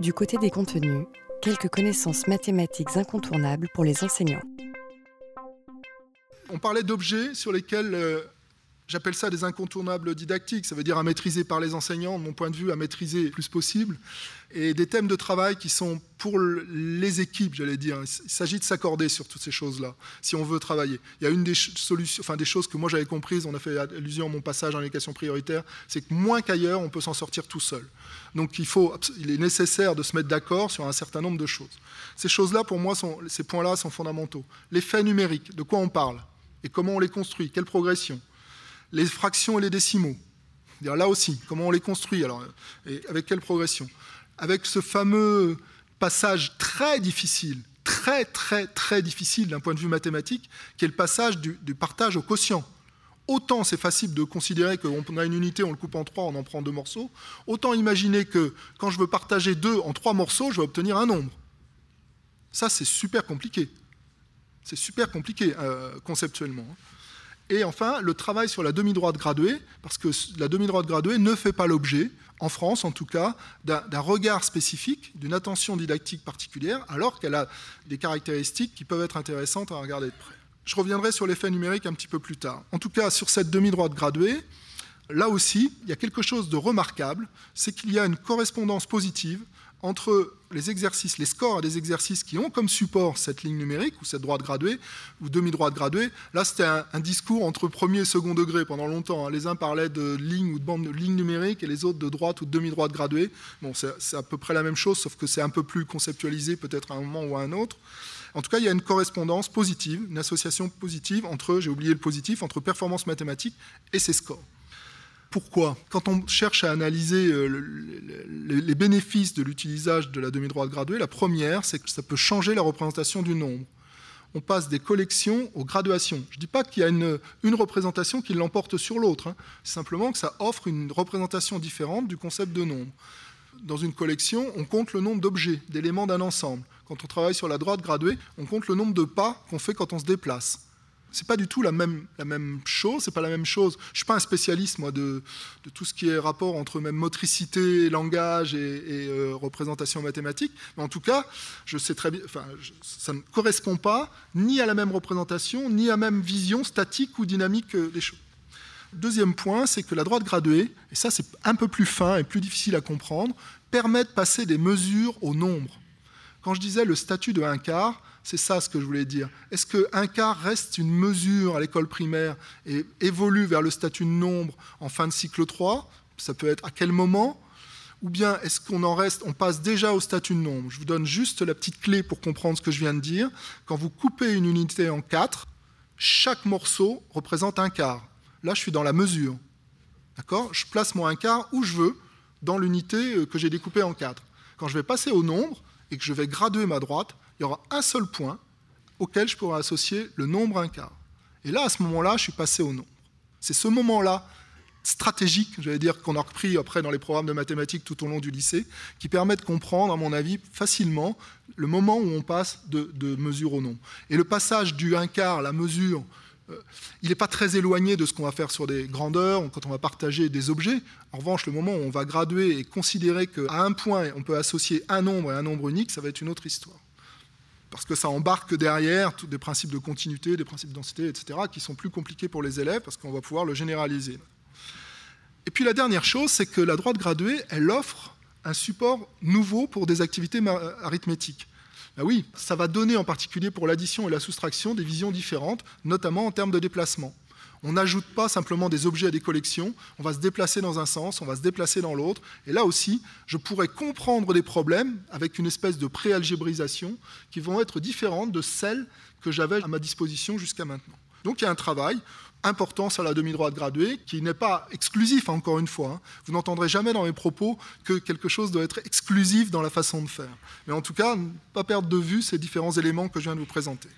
Du côté des contenus, quelques connaissances mathématiques incontournables pour les enseignants. On parlait d'objets sur lesquels euh, j'appelle ça des incontournables didactiques, ça veut dire à maîtriser par les enseignants, de mon point de vue, à maîtriser le plus possible, et des thèmes de travail qui sont pour les équipes, j'allais dire. Il s'agit de s'accorder sur toutes ces choses-là, si on veut travailler. Il y a une des solutions, enfin des choses que moi j'avais comprises, on a fait allusion à mon passage en éducation prioritaire, c'est que moins qu'ailleurs, on peut s'en sortir tout seul. Donc il, faut, il est nécessaire de se mettre d'accord sur un certain nombre de choses. Ces choses-là, pour moi, ces points-là sont fondamentaux. Les faits numériques, de quoi on parle? Et comment on les construit, quelle progression? Les fractions et les décimaux. Là aussi, comment on les construit alors, et avec quelle progression Avec ce fameux passage très difficile, très très très difficile d'un point de vue mathématique, qui est le passage du, partage au quotient. Autant c'est facile de considérer qu'on a une unité, on le coupe en trois, on en prend deux morceaux, autant imaginer que quand je veux partager deux en trois morceaux, je vais obtenir un nombre. Ça, c'est super compliqué. C'est super compliqué euh, conceptuellement. Et enfin, le travail sur la demi-droite graduée, parce que la demi-droite graduée ne fait pas l'objet, en France en tout cas, d'un regard spécifique, d'une attention didactique particulière, alors qu'elle a des caractéristiques qui peuvent être intéressantes à regarder de près. Je reviendrai sur l'effet numérique un petit peu plus tard. En tout cas, sur cette demi-droite graduée, là aussi, il y a quelque chose de remarquable, c'est qu'il y a une correspondance positive entre les exercices, les scores à des exercices qui ont comme support cette ligne numérique ou cette droite graduée ou demi-droite graduée. Là, c'était un, discours entre premier et second degré pendant longtemps. Hein. Les uns parlaient de ligne ou de bande de ligne numérique et les autres de droite ou de demi-droite graduée. Bon, c'est à peu près la même chose, sauf que c'est un peu plus conceptualisé peut-être à un moment ou à un autre. En tout cas, il y a une correspondance positive, une association positive entre, j'ai oublié le positif, entre performance mathématique et ces scores. Pourquoi Quand on cherche à analyser euh, les bénéfices de l'utilisation de la demi-droite graduée, la première, c'est que ça peut changer la représentation du nombre. On passe des collections aux graduations. Je ne dis pas qu'il y a une, représentation qui l'emporte sur l'autre, hein. simplement que ça offre une représentation différente du concept de nombre. Dans une collection, on compte le nombre d'objets, d'éléments d'un ensemble. Quand on travaille sur la droite graduée, on compte le nombre de pas qu'on fait quand on se déplace c'est pas du tout la même, chose, c'est pas la même chose. Je suis pas un spécialiste, de, tout ce qui est rapport entre même motricité, langage et, euh, représentation mathématique, mais en tout cas, je sais très bien, enfin, ça ne correspond pas ni à la même représentation, ni à la même vision statique ou dynamique des choses. Deuxième point, c'est que la droite graduée, et ça c'est un peu plus fin et plus difficile à comprendre, permet de passer des mesures au nombre. Quand je disais le statut de un quart, c'est ça ce que je voulais dire. Est-ce qu'un quart reste une mesure à l'école primaire et évolue vers le statut de nombre en fin de cycle 3 Ça peut être à quel moment? Ou bien est-ce qu'on en reste, on passe déjà au statut de nombre? Je vous donne juste la petite clé pour comprendre ce que je viens de dire. Quand vous coupez une unité en quatre, chaque morceau représente un quart. Là, je suis dans la mesure. D'accord? Je place mon un quart où je veux dans l'unité euh, que j'ai découpée en quatre. Quand je vais passer au nombre et que je vais graduer ma droite, il y aura un seul point auquel je pourrai associer le nombre un quart. Et là, à ce moment-là, je suis passé au nombre. C'est ce moment-là stratégique, j'allais dire, qu'on a repris après dans les programmes de mathématiques tout au long du lycée, qui permet de comprendre, à mon avis, facilement le moment où on passe de, mesure au nombre. Et le passage du un quart, la mesure, il n'est pas très éloigné de ce qu'on va faire sur des grandeurs, quand on va partager des objets. En revanche, le moment où on va graduer et considérer qu'à un point, on peut associer un nombre et un nombre unique, ça va être une autre histoire parce que ça embarque derrière des principes de continuité, des principes de densité, etc., qui sont plus compliqués pour les élèves, parce qu'on va pouvoir le généraliser. Et puis la dernière chose, c'est que la droite graduée, elle offre un support nouveau pour des activités arithmétiques. Ben oui, ça va donner en particulier pour l'addition et la soustraction des visions différentes, notamment en termes de déplacement. On n'ajoute pas simplement des objets à des collections, on va se déplacer dans un sens, on va se déplacer dans l'autre. Et là aussi, je pourrais comprendre des problèmes avec une espèce de préalgébrisation qui vont être différentes de celles que j'avais à ma disposition jusqu'à maintenant. Donc il y a un travail important sur la demi-droite graduée, qui n'est pas exclusif, encore une fois. Hein. Vous n'entendrez jamais dans mes propos que quelque chose doit être exclusif dans la façon de faire. Mais en tout cas, ne pas perdre de vue ces différents éléments que je viens de vous présenter.